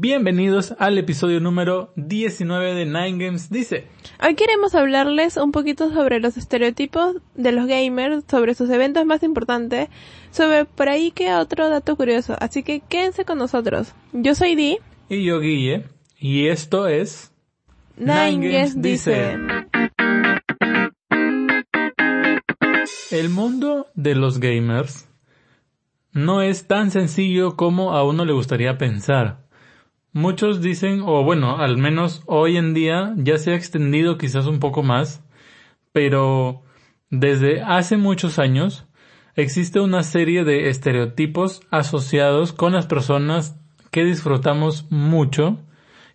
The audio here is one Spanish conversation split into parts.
Bienvenidos al episodio número 19 de Nine Games Dice. Hoy queremos hablarles un poquito sobre los estereotipos de los gamers, sobre sus eventos más importantes, sobre por ahí que otro dato curioso. Así que quédense con nosotros. Yo soy Di. Y yo Guille. Y esto es... Nine, Games Dice. El mundo de los gamers no es tan sencillo como a uno le gustaría pensar. Muchos dicen, o bueno, al menos hoy en día ya se ha extendido quizás un poco más, pero desde hace muchos años existe una serie de estereotipos asociados con las personas que disfrutamos mucho,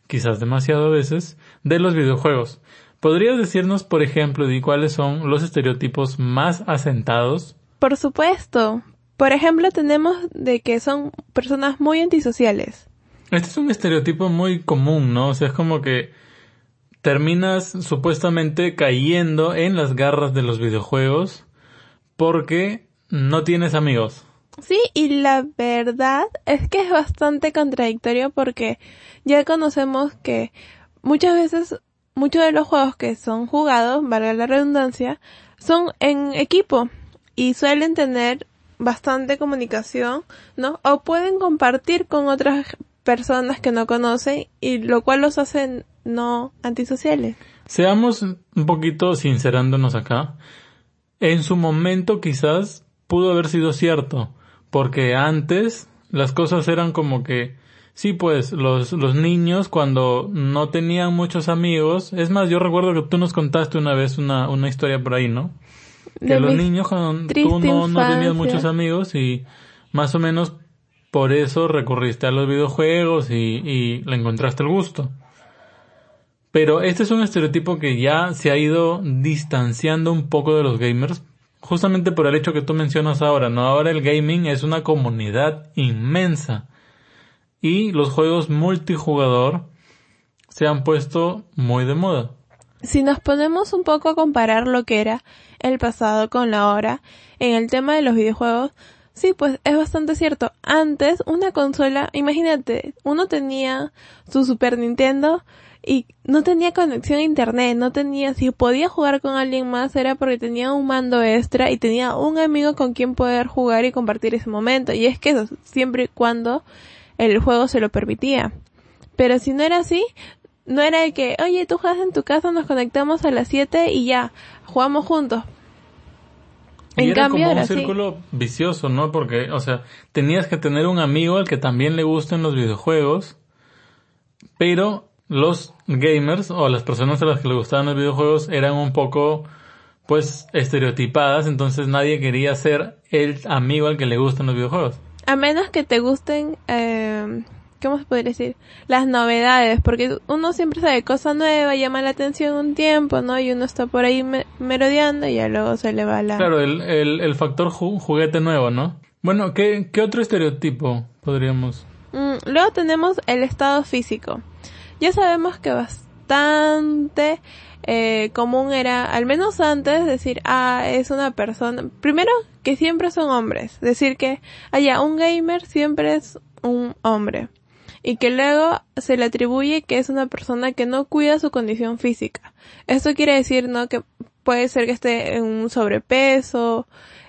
quizás demasiado veces, de los videojuegos. ¿Podrías decirnos, por ejemplo, de cuáles son los estereotipos más asentados? Por supuesto. Por ejemplo, tenemos de que son personas muy antisociales. Este es un estereotipo muy común, ¿no? O sea, es como que terminas supuestamente cayendo en las garras de los videojuegos porque no tienes amigos. Sí, y la verdad es que es bastante contradictorio porque ya conocemos que muchas veces muchos de los juegos que son jugados, valga la redundancia, son en equipo y suelen tener bastante comunicación, ¿no? O pueden compartir con otras personas que no conocen y lo cual los hace no antisociales. Seamos un poquito sincerándonos acá. En su momento quizás pudo haber sido cierto, porque antes las cosas eran como que sí, pues los los niños cuando no tenían muchos amigos, es más, yo recuerdo que tú nos contaste una vez una una historia por ahí, ¿no? Que los niños cuando tú no, no tenías muchos amigos y más o menos por eso recurriste a los videojuegos y, le encontraste el gusto. Pero este es un estereotipo que ya se ha ido distanciando un poco de los gamers, justamente por el hecho que tú mencionas ahora, ¿no? Ahora el gaming es una comunidad inmensa. Y los juegos multijugador se han puesto muy de moda. Si nos ponemos un poco a comparar lo que era el pasado con la hora en el tema de los videojuegos, Sí, pues es bastante cierto. Antes, una consola, imagínate, uno tenía su Super Nintendo y no tenía conexión a internet, no tenía, si podía jugar con alguien más era porque tenía un mando extra y tenía un amigo con quien poder jugar y compartir ese momento. Y es que eso, siempre y cuando el juego se lo permitía. Pero si no era así, no era de que, oye, tú juegas en tu casa, nos conectamos a las 7 y ya, jugamos juntos. Y era como un círculo vicioso, ¿no? Porque, o sea, tenías que tener un amigo al que también le gusten los videojuegos, pero los gamers o las personas a las que le gustaban los videojuegos eran un poco, pues, estereotipadas, entonces nadie quería ser el amigo al que le gustan los videojuegos. A menos que te gusten, eh, ¿cómo se podría decir? Las novedades, porque uno siempre sabe cosa nueva, llama la atención un tiempo, ¿no? Y uno está por ahí merodeando y ya luego se le va la... Claro, el, el, el factor juguete nuevo, ¿no? Bueno, ¿qué, qué otro estereotipo podríamos...? Mm, luego tenemos el estado físico. Ya sabemos que bastante eh, común era, al menos antes, decir, ah, es una persona, primero que siempre son hombres, decir que, allá, un gamer siempre es un hombre y que luego se le atribuye que es una persona que no cuida su condición física. Esto quiere decir, ¿no? Que puede ser que esté en un sobrepeso,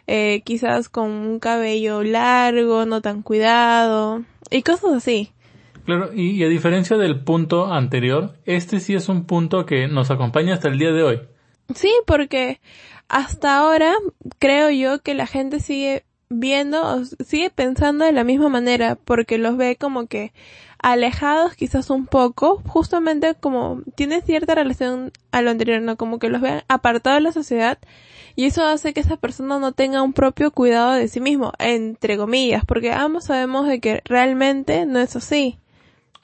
eh, quizás con un cabello largo, no tan cuidado, y cosas así. Claro, y, a diferencia del punto anterior, este sí es un punto que nos acompaña hasta el día de hoy. Sí, porque hasta ahora creo yo que la gente sigue viendo, sigue pensando de la misma manera, porque los ve como que alejados quizás un poco, justamente como tiene cierta relación a lo anterior, ¿no? Como que los ven apartados de la sociedad y eso hace que esa persona no tenga un propio cuidado de sí mismo, entre comillas, porque ambos sabemos de que realmente no es así.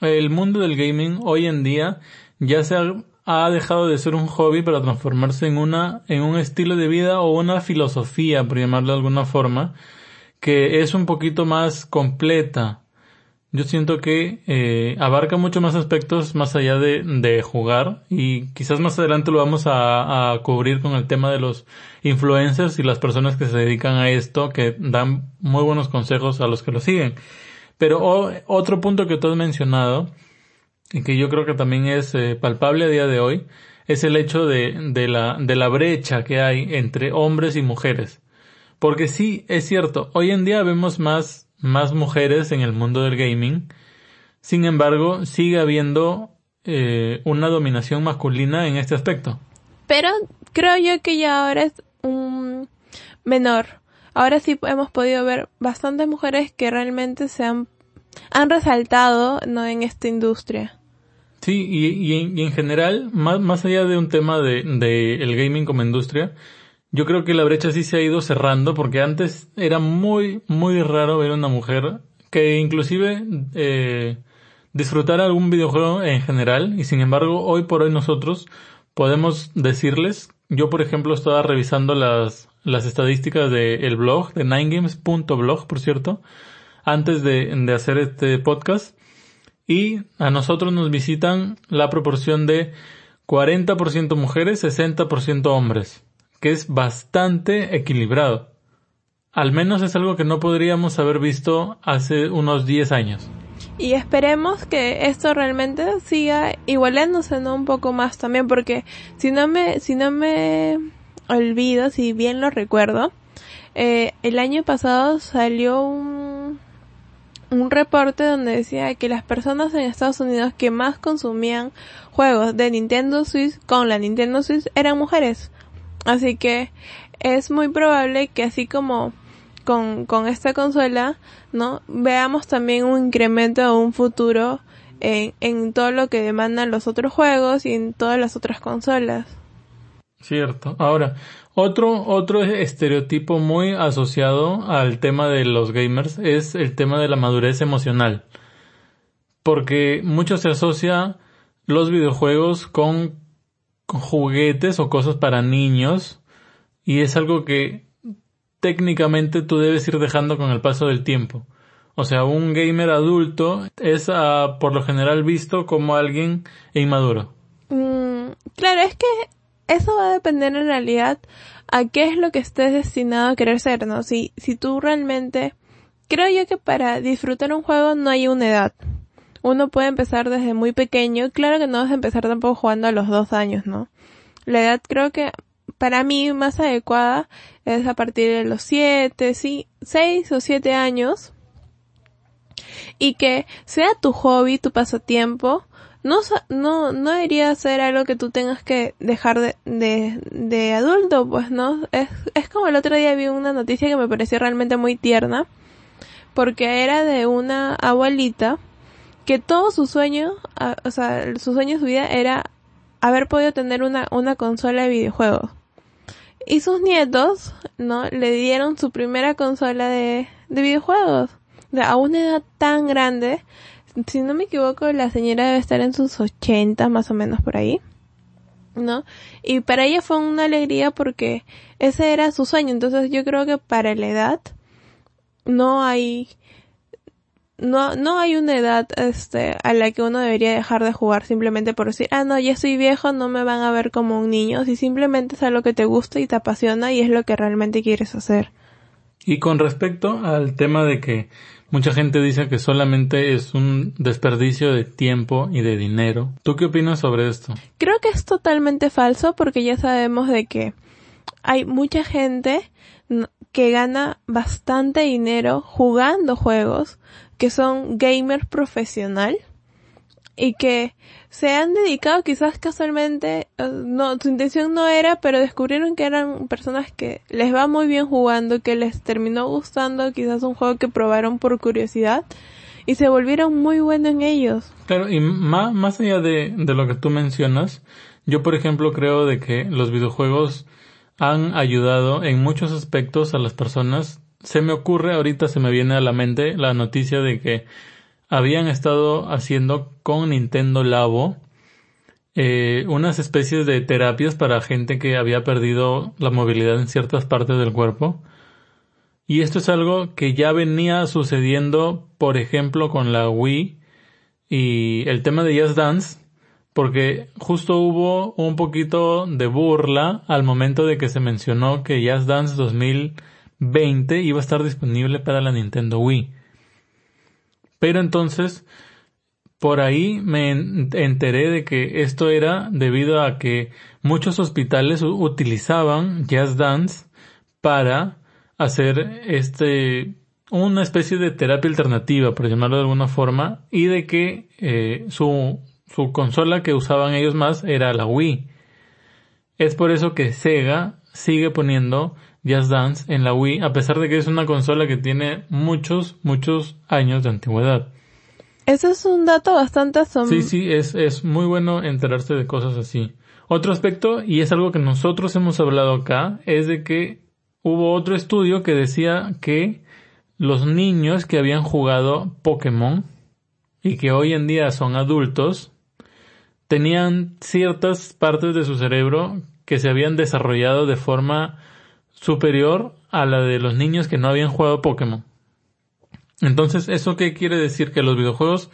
El mundo del gaming hoy en día ya se ha dejado de ser un hobby para transformarse en una, en un estilo de vida o una filosofía, por llamarlo de alguna forma, que es un poquito más completa yo siento que eh, abarca mucho más aspectos más allá de, de jugar y quizás más adelante lo vamos a, a, cubrir con el tema de los influencers y las personas que se dedican a esto que dan muy buenos consejos a los que lo siguen. Pero otro punto que tú has mencionado, y que yo creo que también es eh, palpable a día de hoy, es el hecho de, de, la, de la brecha que hay entre hombres y mujeres. Porque sí, es cierto, hoy en día vemos más, más mujeres en el mundo del gaming, sin embargo, sigue habiendo eh, una dominación masculina en este aspecto. Pero creo yo que ya ahora es un menor. Ahora sí hemos podido ver bastantes mujeres que realmente se han, han resaltado ¿no? en esta industria. Sí, y, y, en, general, más, más allá de un tema de, de el gaming como industria, yo creo que la brecha sí se ha ido cerrando porque antes era muy, muy raro ver una mujer que inclusive eh, disfrutara algún videojuego en general y sin embargo hoy por hoy nosotros podemos decirles, yo por ejemplo estaba revisando las, las estadísticas del blog, de ninegames.blog por cierto, antes de, de hacer este podcast y a nosotros nos visitan la proporción de 40% mujeres, 60% hombres, que es bastante equilibrado. Al menos es algo que no podríamos haber visto hace unos 10 años. Y esperemos que esto realmente siga igualándose ¿no? un poco más también, porque si no me, si no me olvido, si bien lo recuerdo, eh, el año pasado salió un, un reporte donde decía que las personas en Estados Unidos que más consumían juegos de Nintendo Switch con la Nintendo Switch eran mujeres. Así que es muy probable que así como con, con esta consola, ¿no? Veamos también un incremento o un futuro en, en todo lo que demandan los otros juegos y en todas las otras consolas. Cierto. Ahora, otro, otro estereotipo muy asociado al tema de los gamers es el tema de la madurez emocional. Porque mucho se asocia los videojuegos con juguetes o cosas para niños y es algo que técnicamente tú debes ir dejando con el paso del tiempo. O sea, un gamer adulto es uh, por lo general visto como alguien inmaduro. Mm, claro, es que eso va a depender en realidad a qué es lo que estés destinado a querer ser, ¿no? Si, si tú realmente, creo yo que para disfrutar un juego no hay una edad. Uno puede empezar desde muy pequeño, claro que no vas a empezar tampoco jugando a los dos años, ¿no? La edad creo que para mí más adecuada es a partir de los siete, sí, seis o siete años. Y que sea tu hobby, tu pasatiempo, no, no, no debería ser algo que tú tengas que dejar de, de, de adulto, pues, ¿no? Es, es como el otro día vi una noticia que me pareció realmente muy tierna, porque era de una abuelita que todo su sueño, o sea, su sueño de su vida era haber podido tener una, una consola de videojuegos. Y sus nietos, ¿no? Le dieron su primera consola de, de videojuegos. a una edad tan grande, si no me equivoco, la señora debe estar en sus 80 más o menos por ahí. ¿No? Y para ella fue una alegría porque ese era su sueño. Entonces yo creo que para la edad no hay no, no hay una edad este, a la que uno debería dejar de jugar simplemente por decir, ah, no, ya soy viejo, no me van a ver como un niño, si simplemente es algo que te gusta y te apasiona y es lo que realmente quieres hacer. Y con respecto al tema de que mucha gente dice que solamente es un desperdicio de tiempo y de dinero, ¿tú qué opinas sobre esto? Creo que es totalmente falso porque ya sabemos de que hay mucha gente que gana bastante dinero jugando juegos que son gamers profesional y que se han dedicado quizás casualmente, eh, no, su intención no era, pero descubrieron que eran personas que les va muy bien jugando, que les terminó gustando quizás un juego que probaron por curiosidad y se volvieron muy buenos en ellos. Claro, y más, más allá de, de lo que tú mencionas, yo por ejemplo creo de que los videojuegos han ayudado en muchos aspectos a las personas se me ocurre, ahorita se me viene a la mente la noticia de que habían estado haciendo con Nintendo Labo eh, unas especies de terapias para gente que había perdido la movilidad en ciertas partes del cuerpo. Y esto es algo que ya venía sucediendo, por ejemplo, con la Wii y el tema de Just Dance, porque justo hubo un poquito de burla al momento de que se mencionó que Just Dance 2000 20 iba a estar disponible para la Nintendo Wii. Pero entonces, por ahí me enteré de que esto era debido a que muchos hospitales utilizaban Jazz Dance para hacer este una especie de terapia alternativa, por llamarlo de alguna forma, y de que eh, su, su consola que usaban ellos más era la Wii. Es por eso que Sega sigue poniendo Just Dance en la Wii, a pesar de que es una consola que tiene muchos, muchos años de antigüedad. Eso es un dato bastante asombroso. Sí, sí, es, es muy bueno enterarse de cosas así. Otro aspecto, y es algo que nosotros hemos hablado acá, es de que hubo otro estudio que decía que los niños que habían jugado Pokémon y que hoy en día son adultos, tenían ciertas partes de su cerebro que se habían desarrollado de forma superior a la de los niños que no habían jugado Pokémon. Entonces, ¿eso qué quiere decir? Que los videojuegos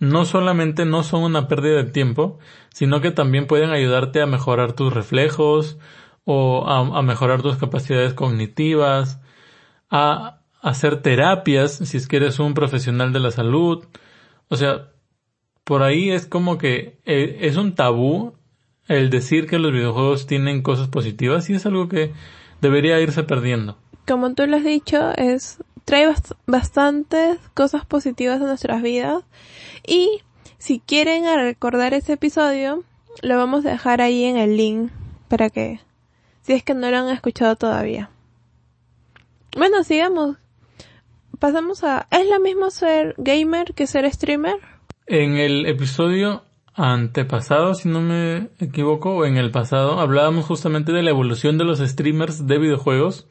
no solamente no son una pérdida de tiempo, sino que también pueden ayudarte a mejorar tus reflejos o a, mejorar tus capacidades cognitivas, a hacer terapias si es que eres un profesional de la salud. O sea, por ahí es como que eh, es un tabú el decir que los videojuegos tienen cosas positivas y es algo que debería irse perdiendo. Como tú lo has dicho, es trae bastantes cosas positivas a nuestras vidas y si quieren recordar ese episodio, lo vamos a dejar ahí en el link para que si es que no lo han escuchado todavía. Bueno, sigamos. Pasamos a ¿es lo mismo ser gamer que ser streamer? En el episodio antepasado, si no me equivoco, o en el pasado, hablábamos justamente de la evolución de los streamers de videojuegos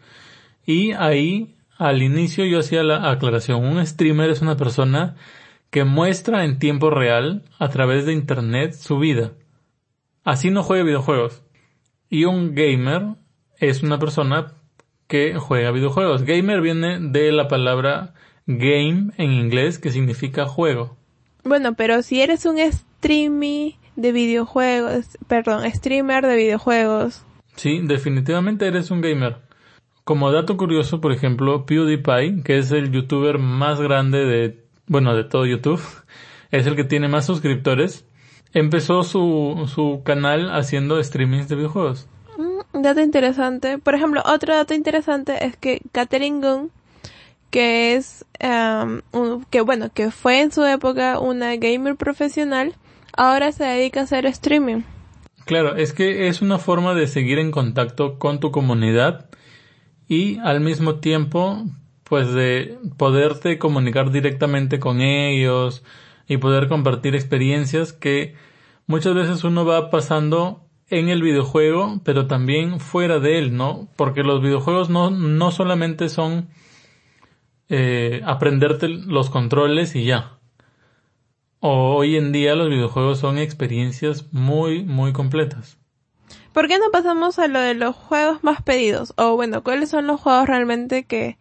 y ahí al inicio yo hacía la aclaración. Un streamer es una persona que muestra en tiempo real a través de internet su vida. Así no juega videojuegos. Y un gamer es una persona que juega videojuegos. Gamer viene de la palabra game en inglés que significa juego. Bueno, pero si eres un streamy de videojuegos, perdón, streamer de videojuegos. Sí, definitivamente eres un gamer. Como dato curioso, por ejemplo, PewDiePie, que es el youtuber más grande de, bueno, de todo YouTube, es el que tiene más suscriptores, empezó su, su canal haciendo streamings de videojuegos. Mm, dato interesante. Por ejemplo, otro dato interesante es que Catherine Gunn que es, um, que bueno, que fue en su época una gamer profesional, ahora se dedica a hacer streaming. Claro, es que es una forma de seguir en contacto con tu comunidad y al mismo tiempo, pues de poderte comunicar directamente con ellos y poder compartir experiencias que muchas veces uno va pasando en el videojuego, pero también fuera de él, ¿no? Porque los videojuegos no, no solamente son eh, aprenderte los controles y ya. Hoy en día los videojuegos son experiencias muy, muy completas. ¿Por qué no pasamos a lo de los juegos más pedidos? O bueno, ¿cuáles son los juegos realmente que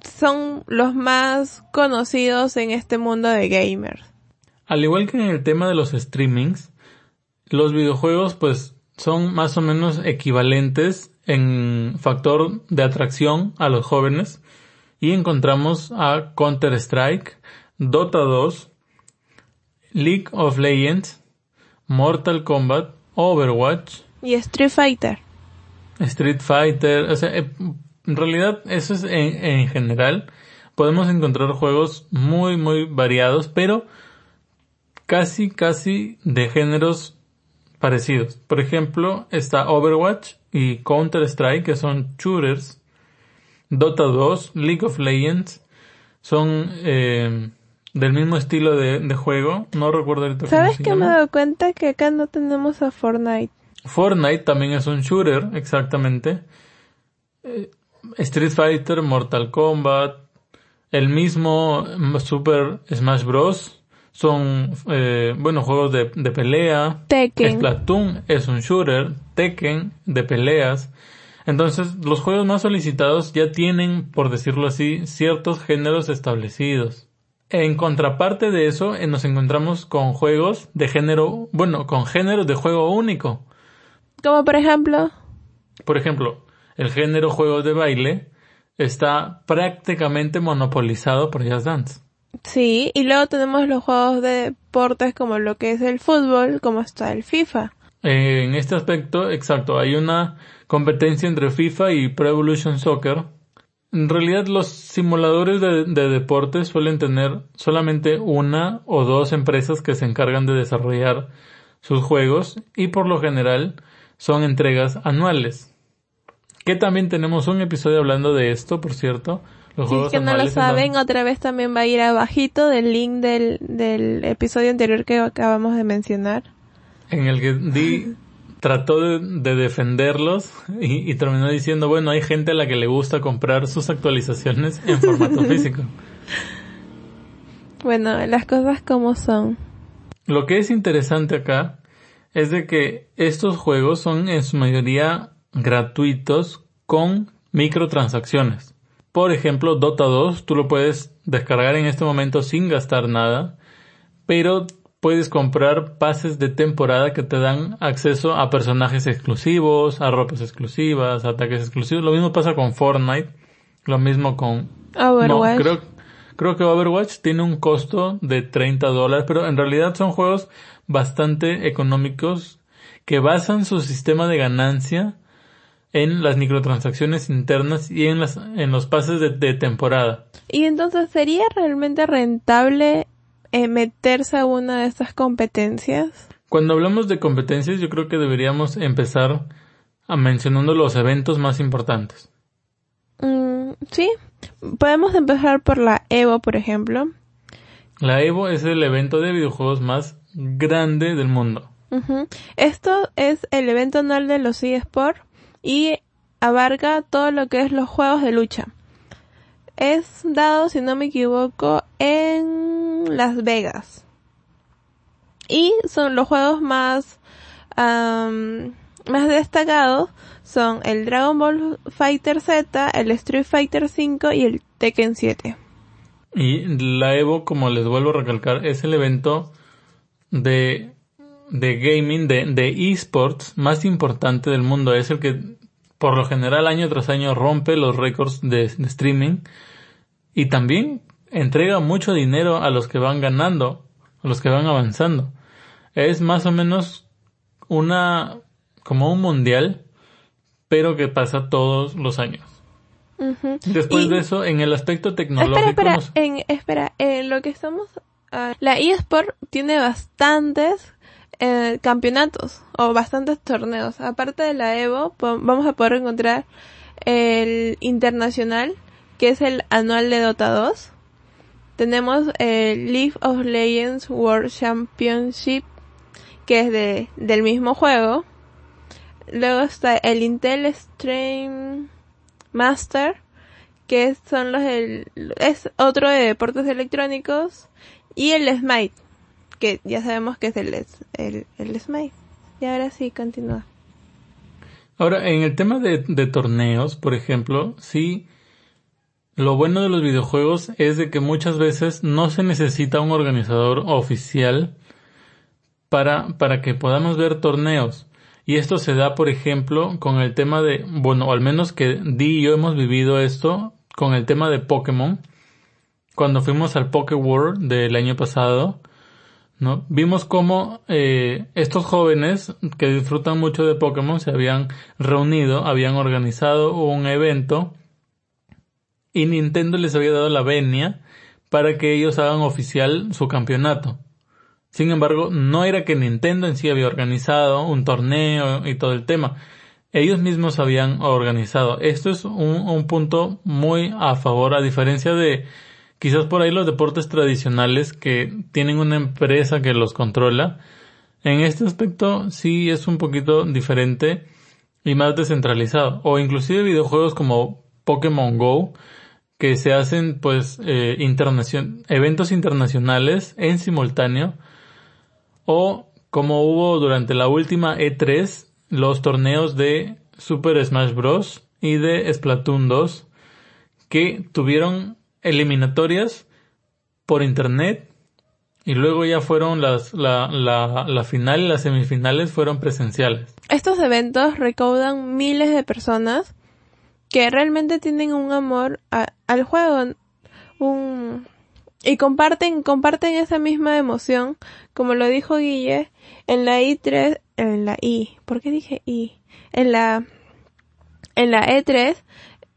son los más conocidos en este mundo de gamers? Al igual que en el tema de los streamings, los videojuegos pues son más o menos equivalentes en factor de atracción a los jóvenes y encontramos a Counter-Strike, Dota 2, League of Legends, Mortal Kombat, Overwatch y Street Fighter. Street Fighter, o sea, eh, en realidad eso es en, en general. Podemos encontrar juegos muy muy variados, pero casi casi de géneros parecidos. Por ejemplo, está Overwatch y Counter Strike, que son shooters Dota 2, League of Legends, son eh, del mismo estilo de, juego. No recuerdo ahorita ¿Sabes que me he dado cuenta que acá no tenemos a Fortnite? Fortnite también es un shooter, exactamente. Eh, Street Fighter, Mortal Kombat, el mismo Super Smash Bros. Son, eh, bueno, juegos de, de pelea. Tekken. Splatoon es un shooter. Tekken de peleas. Entonces, los juegos más solicitados ya tienen, por decirlo así, ciertos géneros establecidos. En contraparte de eso, eh, nos encontramos con juegos de género, bueno, con géneros de juego único. Como por ejemplo. Por ejemplo, el género juegos de baile está prácticamente monopolizado por Jazz Dance. Sí, y luego tenemos los juegos de deportes como lo que es el fútbol, como está el FIFA. Eh, en este aspecto, exacto, hay una competencia entre FIFA y Pro Evolution Soccer. En realidad los simuladores de, de deportes suelen tener solamente una o dos empresas que se encargan de desarrollar sus juegos y por lo general son entregas anuales. Que también tenemos un episodio hablando de esto, por cierto. Los si es que no lo saben, otra vez también va a ir abajito del link del, del episodio anterior que acabamos de mencionar. En el que Di trató de, defenderlos y, y, terminó diciendo, bueno, hay gente a la que le gusta comprar sus actualizaciones en formato físico. Bueno, las cosas como son. Lo que es interesante acá es de que estos juegos son en su mayoría gratuitos con microtransacciones. Por ejemplo, Dota 2 tú lo puedes descargar en este momento sin gastar nada, pero puedes comprar pases de temporada que te dan acceso a personajes exclusivos, a ropas exclusivas, a ataques exclusivos. Lo mismo pasa con Fortnite, lo mismo con... Overwatch. creo, creo que Overwatch tiene un costo de 30 dólares, pero en realidad son juegos bastante económicos que basan su sistema de ganancia en las microtransacciones internas y en, las, en los pases de, temporada. Y entonces, ¿sería realmente rentable eh, meterse a una de estas competencias? Cuando hablamos de competencias, yo creo que deberíamos empezar a mencionando los eventos más importantes. Mm, sí, podemos empezar por la Evo, por ejemplo. La Evo es el evento de videojuegos más grande del mundo. Esto es el evento anual de los eSports y abarca todo lo que es los juegos de lucha. Es dado, si no me equivoco, en Las Vegas. Y son los juegos más, más destacados son el Dragon Ball Fighter Z, el Street Fighter 5 y el Tekken 7. Y la Evo, como les vuelvo a recalcar, es el evento de, de gaming, de, de esports más importante del mundo. Es el que por lo general año tras año rompe los récords de, streaming y también entrega mucho dinero a los que van ganando, a los que van avanzando. Es más o menos una, como un mundial, pero que pasa todos los años. Después de eso, en el aspecto tecnológico. Espera, espera, en, espera, en lo que estamos Ah, la eSport tiene bastantes eh, campeonatos o bastantes torneos. Aparte de la Evo, vamos a poder encontrar el internacional, que es el anual de Dota 2. Tenemos el League of Legends World Championship, que es de, del mismo juego. Luego está el Intel Stream Master, que son los es otro de deportes electrónicos y el Smite, que ya sabemos que es el, el, el Smite. Y ahora sí, continúa. Ahora, en el tema de, de torneos, por ejemplo, sí, lo bueno de los videojuegos es de que muchas veces no se necesita un organizador oficial para, para que podamos ver torneos. Y esto se da, por ejemplo, con el tema de, bueno, al menos que Di y yo hemos vivido esto con el tema de Pokémon cuando fuimos al Poké World del año pasado, ¿no? Vimos cómo eh, estos jóvenes que disfrutan mucho de Pokémon se habían reunido, habían organizado un evento y Nintendo les había dado la venia para que ellos hagan oficial su campeonato. Sin embargo, no era que Nintendo en sí había organizado un torneo y todo el tema. Ellos mismos habían organizado. Esto es un, un punto muy a favor, a diferencia de Quizás por ahí los deportes tradicionales que tienen una empresa que los controla, en este aspecto sí es un poquito diferente y más descentralizado. O inclusive videojuegos como Pokémon Go, que se hacen pues eh, eventos internacionales en simultáneo. O como hubo durante la última E3, los torneos de Super Smash Bros. y de Splatoon 2, que tuvieron eliminatorias por internet y luego ya fueron las, la, la, la final las semifinales fueron presenciales. Estos eventos recaudan miles de personas que realmente tienen un amor al juego, un, y comparten, comparten esa misma emoción, como lo dijo Guille, en la I3, en la I, ¿por qué dije I? En la, en la E3,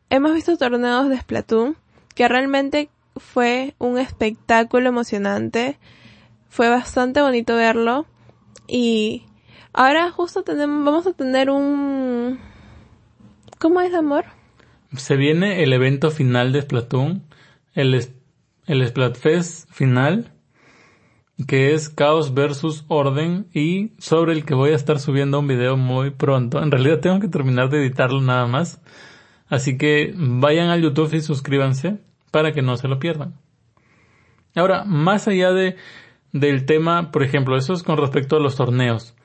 hemos visto torneos de Splatoon, que realmente fue un espectáculo emocionante, fue bastante bonito verlo, y ahora justo tenemos, vamos a tener un, ¿cómo es amor? Se viene el evento final de Splatoon, el el Splatfest final, que es Caos versus Orden y sobre el que voy a estar subiendo un video muy pronto. En realidad tengo que terminar de editarlo nada más. Así que vayan al YouTube y suscríbanse para que no se lo pierdan. Ahora, más allá de, del tema, por ejemplo, eso es con respecto a los torneos.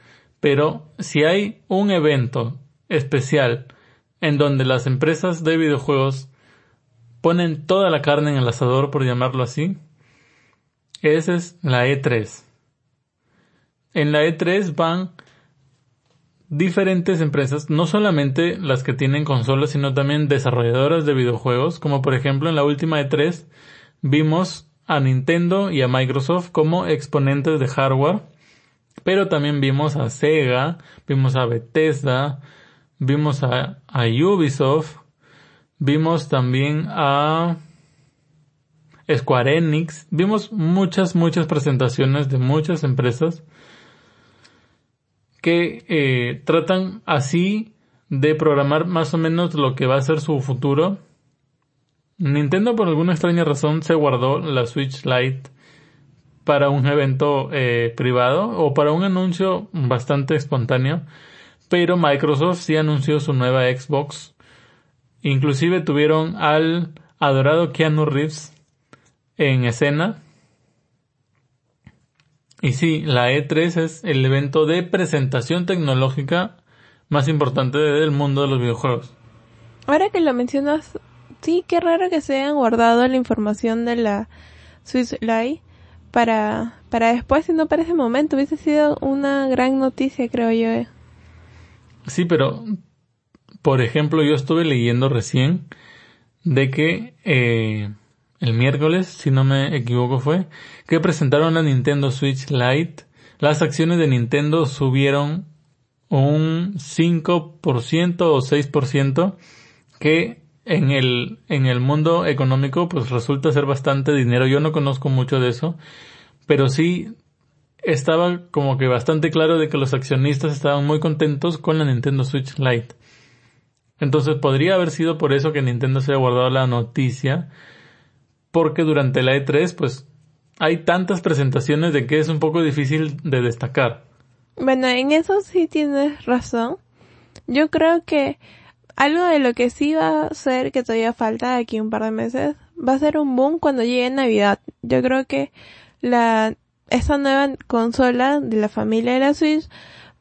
Pero si hay un evento especial en donde las empresas de videojuegos ponen toda la carne en el asador, por llamarlo así. Esa es la E3. En la E3 van diferentes empresas, no solamente las que tienen consolas, sino también desarrolladoras de videojuegos, como por ejemplo en la última E3 vimos a Nintendo y a Microsoft como exponentes de hardware, pero también vimos a Sega, vimos a Bethesda, vimos a, Ubisoft, Vimos también a Square Enix. Vimos muchas, muchas presentaciones de muchas empresas que eh, tratan así de programar más o menos lo que va a ser su futuro. Nintendo por alguna extraña razón se guardó la Switch Lite para un evento eh, privado o para un anuncio bastante espontáneo, pero Microsoft sí anunció su nueva Xbox Inclusive tuvieron al adorado Keanu Reeves en escena. Y sí, la E3 es el evento de presentación tecnológica más importante del mundo de los videojuegos. Ahora que lo mencionas, sí, qué raro que se hayan guardado la información de la Swiss Live para, para después y no para ese momento. Hubiese sido una gran noticia, creo yo. Sí, pero por ejemplo, yo estuve leyendo recién de que eh, el miércoles, si no me equivoco fue, que presentaron la Nintendo Switch Lite. Las acciones de Nintendo subieron un 5% o 6% que en el, en el mundo económico pues resulta ser bastante dinero. Yo no conozco mucho de eso, pero sí estaba como que bastante claro de que los accionistas estaban muy contentos con la Nintendo Switch Lite. Entonces podría haber sido por eso que Nintendo se haya guardado la noticia, porque durante la E3 pues hay tantas presentaciones de que es un poco difícil de destacar. Bueno, en eso sí tienes razón. Yo creo que algo de lo que sí va a ser que todavía falta aquí un par de meses va a ser un boom cuando llegue Navidad. Yo creo que la esa nueva consola de la familia de la Switch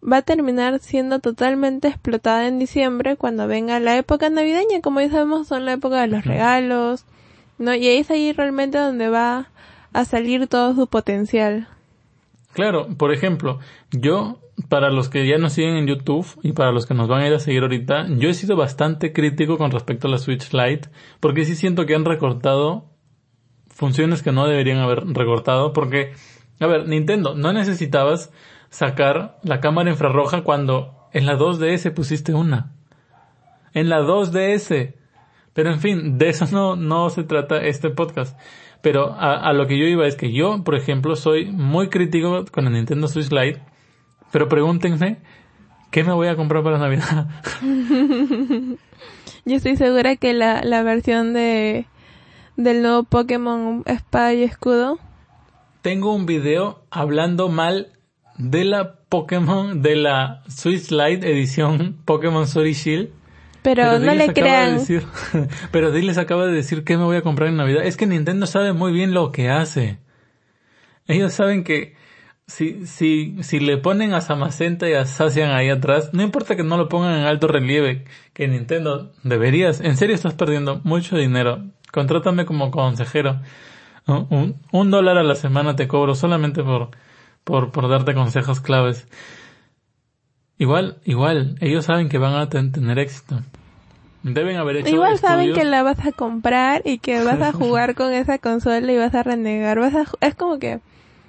va a terminar siendo totalmente explotada en diciembre cuando venga la época navideña, como ya sabemos son la época de los regalos, ¿no? Y ahí es ahí realmente donde va a salir todo su potencial. Claro, por ejemplo, yo, para los que ya nos siguen en YouTube y para los que nos van a ir a seguir ahorita, yo he sido bastante crítico con respecto a la Switch Lite, porque sí siento que han recortado funciones que no deberían haber recortado, porque, a ver, Nintendo, no necesitabas sacar la cámara infrarroja cuando en la 2DS pusiste una. En la 2DS. Pero en fin, de eso no, no se trata este podcast. Pero a, a, lo que yo iba es que yo, por ejemplo, soy muy crítico con la Nintendo Switch Lite. Pero pregúntenme, ¿qué me voy a comprar para Navidad? yo estoy segura que la, la versión de del nuevo Pokémon Espada y Escudo. Tengo un video hablando mal de la Pokémon, de la Swiss Lite edición Pokémon Sword Shield. Pero, no le crean. pero les acaba de decir que me voy a comprar en Navidad. Es que Nintendo sabe muy bien lo que hace. Ellos saben que si, si, si le ponen a Samacenta y a Sacian ahí atrás, no importa que no lo pongan en alto relieve, que Nintendo deberías, en serio estás perdiendo mucho dinero. Contrátame como consejero. Un, un dólar a la semana te cobro solamente por, por, por darte consejos claves. Igual, igual, ellos saben que van a tener éxito. Deben haber hecho Igual saben estudios. que la vas a comprar y que vas a jugar con esa consola y vas a renegar. Vas a, es como que,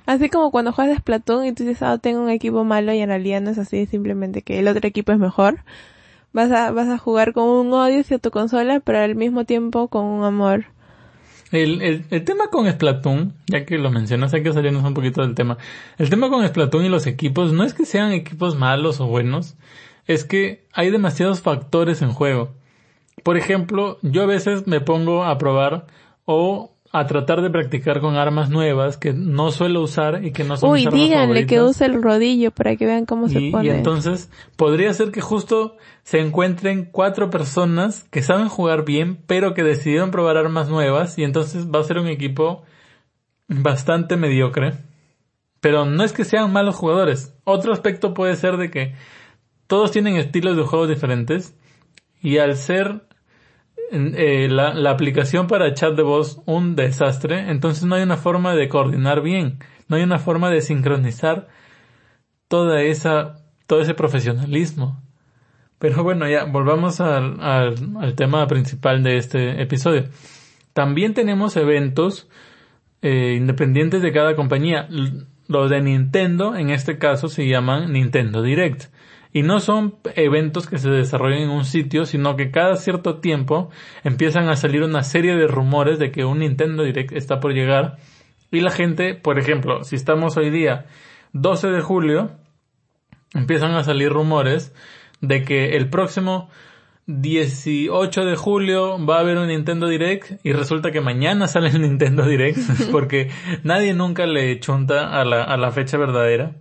así como cuando juegas Splatoon y tú dices, ah, tengo un equipo malo y en realidad no es así, simplemente que el otro equipo es mejor. Vas a, vas a jugar con un odio hacia tu consola, pero al mismo tiempo con un amor. El, el, el tema con Splatoon, ya que lo mencionas, hay que salirnos un poquito del tema. El tema con Splatoon y los equipos no es que sean equipos malos o buenos, es que hay demasiados factores en juego. Por ejemplo, yo a veces me pongo a probar o a tratar de practicar con armas nuevas que no suelo usar y que no son Uy, mis armas díganle que use el rodillo para que vean cómo se pone. y entonces podría ser que justo se encuentren cuatro personas que saben jugar bien, pero que decidieron probar armas nuevas y entonces va a ser un equipo bastante mediocre. Pero no es que sean malos jugadores. Otro aspecto puede ser de que todos tienen estilos de juegos diferentes y al ser eh, la, aplicación para chat de voz un desastre, entonces no hay una forma de coordinar bien, no hay una forma de sincronizar toda esa, todo ese profesionalismo. Pero bueno, ya volvamos al, al, tema principal de este episodio. También tenemos eventos eh, independientes de cada compañía. Los de Nintendo, en este caso, se llaman Nintendo Direct. Y no son eventos que se desarrollan en un sitio, sino que cada cierto tiempo empiezan a salir una serie de rumores de que un Nintendo Direct está por llegar. Y la gente, por ejemplo, si estamos hoy día 12 de julio, empiezan a salir rumores de que el próximo 18 de julio va a haber un Nintendo Direct y resulta que mañana sale el Nintendo Direct porque nadie nunca le chunta a la, a la fecha verdadera.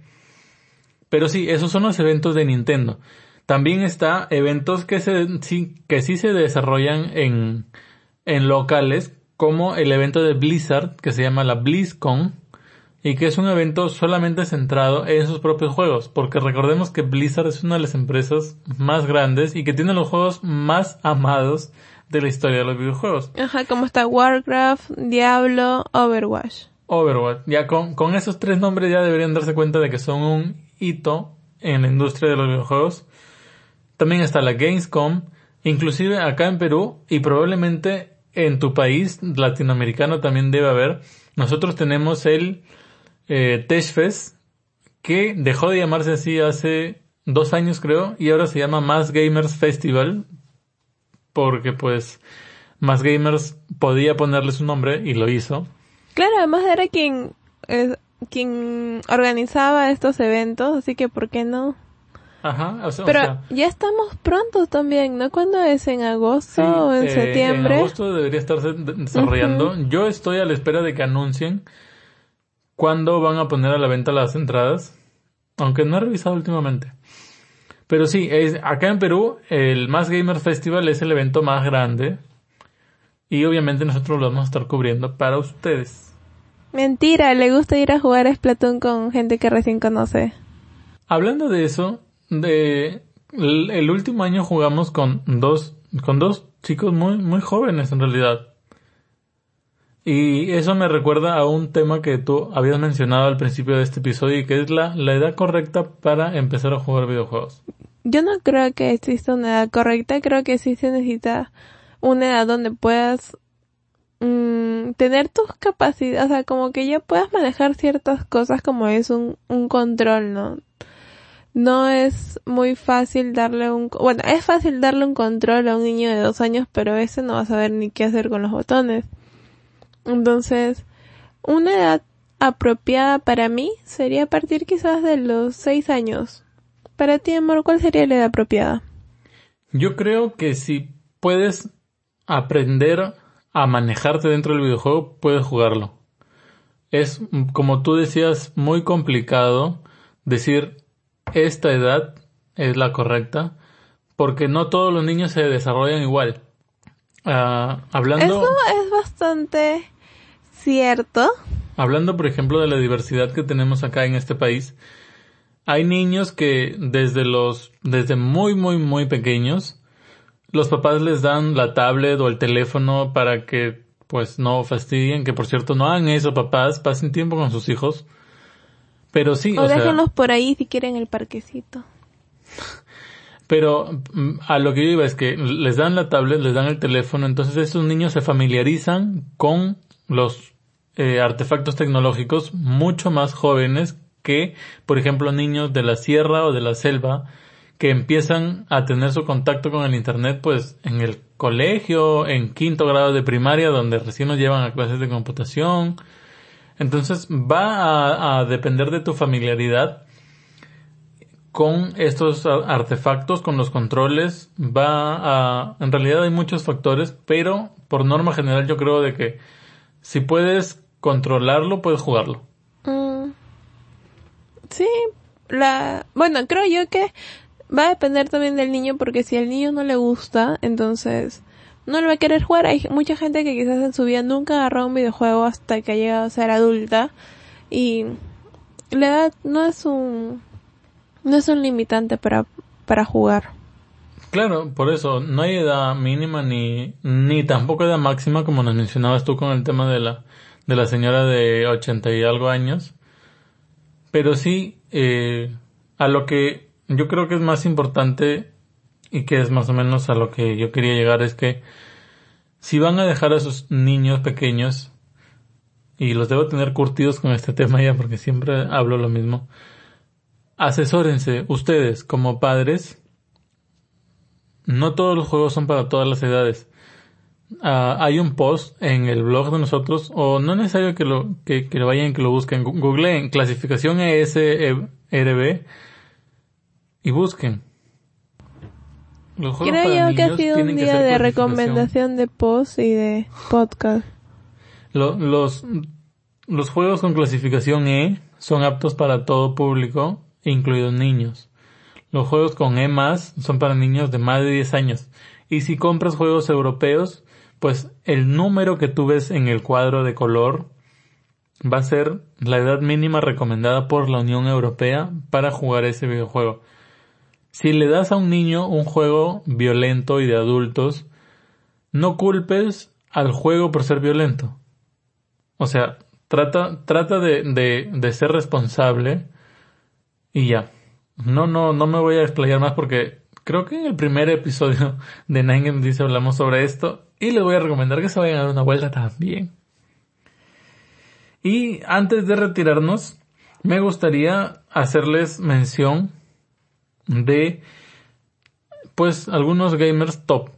Pero sí, esos son los eventos de Nintendo. También está eventos que se, sí, que sí se desarrollan en, en locales, como el evento de Blizzard, que se llama la BlizzCon, y que es un evento solamente centrado en sus propios juegos, porque recordemos que Blizzard es una de las empresas más grandes y que tiene los juegos más amados de la historia de los videojuegos. Ajá, como está Warcraft, Diablo, Overwatch. Overwatch, ya con, con esos tres nombres ya deberían darse cuenta de que son un hito en la industria de los videojuegos. También está la Gamescom, inclusive acá en Perú y probablemente en tu país latinoamericano también debe haber. Nosotros tenemos el eh, Teshfest, que dejó de llamarse así hace dos años creo, y ahora se llama Más Gamers Festival, porque pues Más Gamers podía ponerle su nombre y lo hizo. Claro, además era quien, eh, quien organizaba estos eventos, así que ¿por qué no? Ajá, o sea, o Pero sea, ya estamos pronto también, ¿no? ¿Cuándo es? ¿En agosto sí, o en eh, septiembre? En agosto debería estarse de- desarrollando. Yo estoy a la espera de que anuncien cuándo van a poner a la venta las entradas, aunque no he revisado últimamente. Pero sí, es, acá en Perú el Más Gamer Festival es el evento más grande y obviamente nosotros lo vamos a estar cubriendo para ustedes. Mentira, le gusta ir a jugar a Splatoon con gente que recién conoce. Hablando de eso, de el, el último año jugamos con dos con dos chicos muy muy jóvenes en realidad. Y eso me recuerda a un tema que tú habías mencionado al principio de este episodio y que es la, la edad correcta para empezar a jugar videojuegos. Yo no creo que exista una edad correcta, creo que sí se necesita una edad donde puedas mm, tener tus capacidades, o sea, como que ya puedas manejar ciertas cosas como es un, un control, ¿no? No es muy fácil darle un, bueno, es fácil darle un control a un niño de dos años, pero ese no va a saber ni qué hacer con los botones. Entonces, una edad apropiada para mí sería partir quizás de los seis años. Para ti, amor, ¿cuál sería la edad apropiada? Yo creo que si puedes aprender a manejarte dentro del videojuego, puedes jugarlo. Es, como tú decías, muy complicado decir esta edad es la correcta, porque no todos los niños se desarrollan igual. Ah, hablando, Eso es bastante cierto. hablando, por ejemplo, de la diversidad que tenemos acá en este país, hay niños que desde los, desde muy, muy, muy pequeños, los papás les dan la tablet o el teléfono para que, pues, no fastidien, que por cierto, no hagan eso, papás, pasen tiempo con sus hijos. Pero sí, O, o sea, déjenlos por ahí si quieren el parquecito. Pero mm, a lo que yo iba es que les dan la tablet, les dan el teléfono, entonces estos niños se familiarizan con los eh, artefactos tecnológicos mucho más jóvenes que, por ejemplo, niños de la sierra o de la selva que empiezan a tener su contacto con el Internet pues en el colegio, en quinto grado de primaria, donde recién nos llevan a clases de computación. Entonces va a depender de tu familiaridad con estos artefactos, con los controles, va a, en realidad hay muchos factores, pero por norma general yo creo de que si puedes controlarlo, puedes jugarlo. Mm. Sí, la, bueno, creo yo que va a depender también del niño porque si al niño no le gusta, entonces no lo va a querer jugar. Hay mucha gente que quizás en su vida nunca agarró un videojuego hasta que ha llegado a ser adulta y la edad no es un no es un limitante para, para jugar. Claro, por eso no hay edad mínima ni, ni tampoco edad máxima como nos mencionabas tú con el tema de la, de la señora de ochenta y algo años. Pero sí, eh, a lo que yo creo que es más importante y que es más o menos a lo que yo quería llegar es que si van a dejar a sus niños pequeños, y los debo tener curtidos con este tema ya porque siempre hablo lo mismo, asesórense ustedes como padres. No todos los juegos son para todas las edades. Ah, hay un post en el blog de nosotros, o no es necesario que lo, que, lo vayan, que lo busquen. Googleen clasificación ESRB y busquen. Los juegos Creo yo que ha sido un día de recomendación de post y de podcast. los, los juegos con clasificación E son aptos para todo público incluidos niños. Los juegos con E son para niños de más de 10 años. Y si compras juegos europeos, pues el número que tú ves en el cuadro de color va a ser la edad mínima recomendada por la Unión Europea para jugar ese videojuego. Si le das a un niño un juego violento y de adultos, no culpes al juego por ser violento. O sea, trata, trata de, de, de ser responsable y ya. No, no, no me voy a explayar más porque creo que en el primer episodio de Nine Dice hablamos sobre esto y les voy a recomendar que se vayan a dar una vuelta también. Y antes de retirarnos, me gustaría hacerles mención de pues algunos gamers top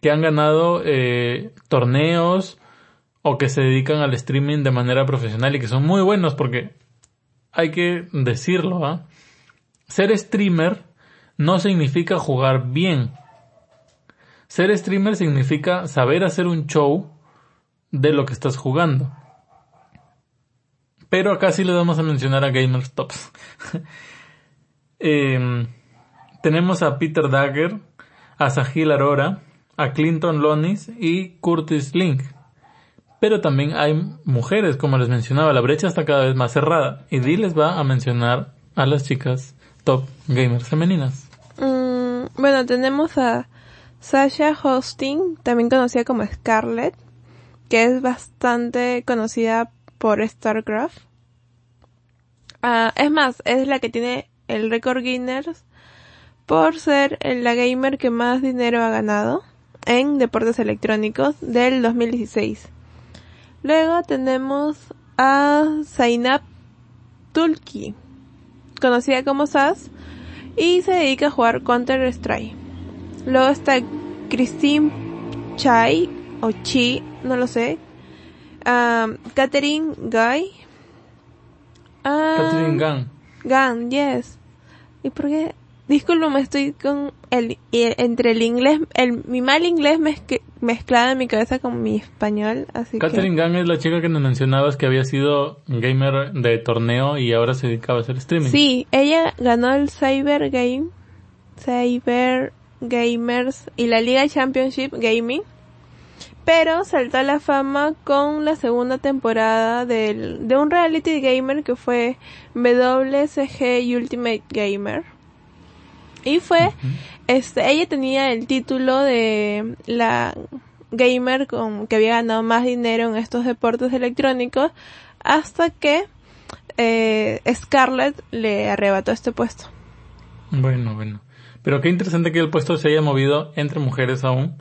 que han ganado eh, torneos o que se dedican al streaming de manera profesional y que son muy buenos porque hay que decirlo, ¿ah? Ser streamer no significa jugar bien. Ser streamer significa saber hacer un show de lo que estás jugando. Pero acá sí le vamos a mencionar a Gamers Tops. Em, tenemos a Peter Dagger, a Sahil Arora, a Clinton Lonis y Curtis Link. Pero también hay mujeres, como les mencionaba, la brecha está cada vez más cerrada. Y Dee les va a mencionar a las chicas top gamers femeninas. Mm, bueno, tenemos a Sasha Hosting, también conocida como Scarlett, que es bastante conocida por StarCraft. Ah, es más, es la que tiene el récord Guinness por ser la gamer que más dinero ha ganado en deportes electrónicos del 2016. Luego tenemos a Zainab Tulki, conocida como SAS, y se dedica a jugar Counter Strike. Luego está Christine Chai o Chi, no lo sé. Um, Catherine Guy. Catherine Gunn. Gunn, yes. ¿Y por qué? Me estoy con el, entre el inglés, el, mi mal inglés mezclado en mi cabeza con mi español, así Catherine Gang es la chica que nos mencionabas que había sido gamer de torneo y ahora se dedicaba a hacer streaming. Sí, ella ganó el Cyber Game, Cyber Gamers y la Liga Championship Gaming, pero saltó a la fama con la segunda temporada del, de un reality gamer que fue WCG Ultimate Gamer y fue, este, ella tenía el título de la gamer con que había ganado más dinero en estos deportes electrónicos hasta que eh, Scarlett le arrebató este puesto. Bueno, bueno. Pero qué interesante que el puesto se haya movido entre mujeres aún.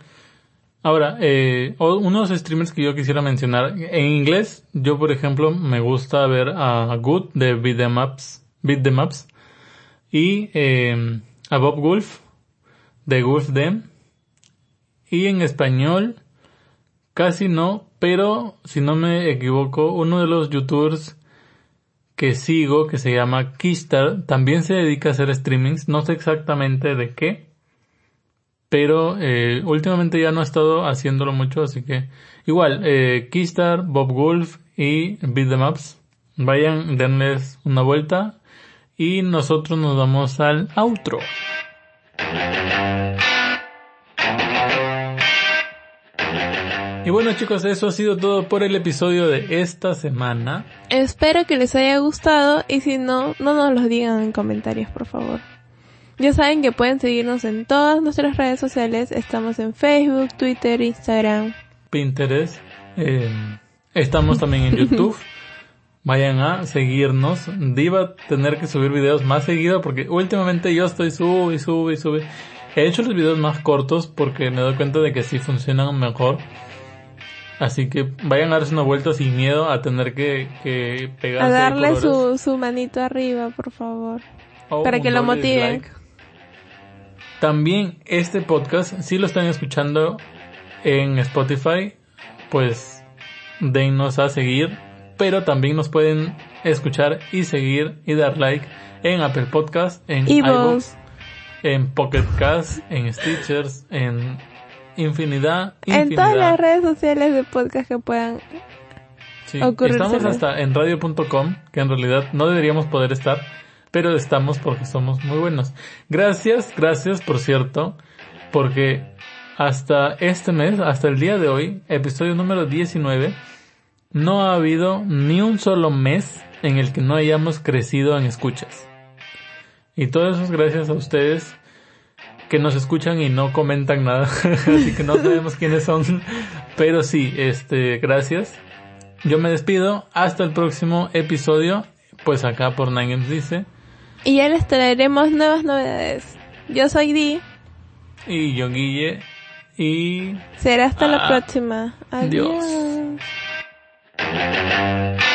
Ahora, eh, unos streamers que yo quisiera mencionar. En inglés, yo por ejemplo me gusta ver a Good de Beat Them Ups, Beat Them Ups y eh, a Bob Wolf de Wolf Them. Y en español, casi no, pero si no me equivoco, uno de los youtubers que sigo, que se llama Kistar, también se dedica a hacer streamings, no sé exactamente de qué, pero eh, últimamente ya no ha estado haciéndolo mucho, así que igual, eh, Kistar, Bob Wolf y Beat the Maps, vayan, denles una vuelta y nosotros nos vamos al outro. Y bueno chicos, eso ha sido todo por el episodio de esta semana. Espero que les haya gustado y si no, no nos lo digan en comentarios, por favor. Ya saben que pueden seguirnos en todas nuestras redes sociales. Estamos en Facebook, Twitter, Instagram. Pinterest. Eh, estamos también en YouTube. Vayan a seguirnos. Diva a tener que subir videos más seguido porque últimamente yo estoy sube y sube y sube. He hecho los videos más cortos porque me doy cuenta de que sí funcionan mejor. Así que vayan a darse una vuelta sin miedo a tener que, que pegarse. A darle su, su manito arriba, por favor. Oh, para que lo motiven. También este podcast, si lo están escuchando en Spotify, pues dennos a seguir, pero también nos pueden escuchar y seguir y dar like en Apple Podcast, en iVoox, en Pocket Cast, en Stitchers, en infinidad, infinidad. En todas las redes sociales de podcast que puedan sí, Estamos hasta en radio.com, que en realidad no deberíamos poder estar, pero estamos porque somos muy buenos. Gracias, gracias por cierto, porque hasta este mes, hasta el día de hoy, episodio número 19, no ha habido ni un solo mes en el que no hayamos crecido en escuchas. Y todo eso es gracias a ustedes que nos escuchan y no comentan nada, así que no sabemos quiénes son, pero sí, este, gracias. Yo me despido, hasta el próximo episodio, pues acá por Nine dice. Y ya les traeremos nuevas novedades. Yo soy Di. Y yo Guille. Y... Será hasta la próxima. Adiós. Adiós. Música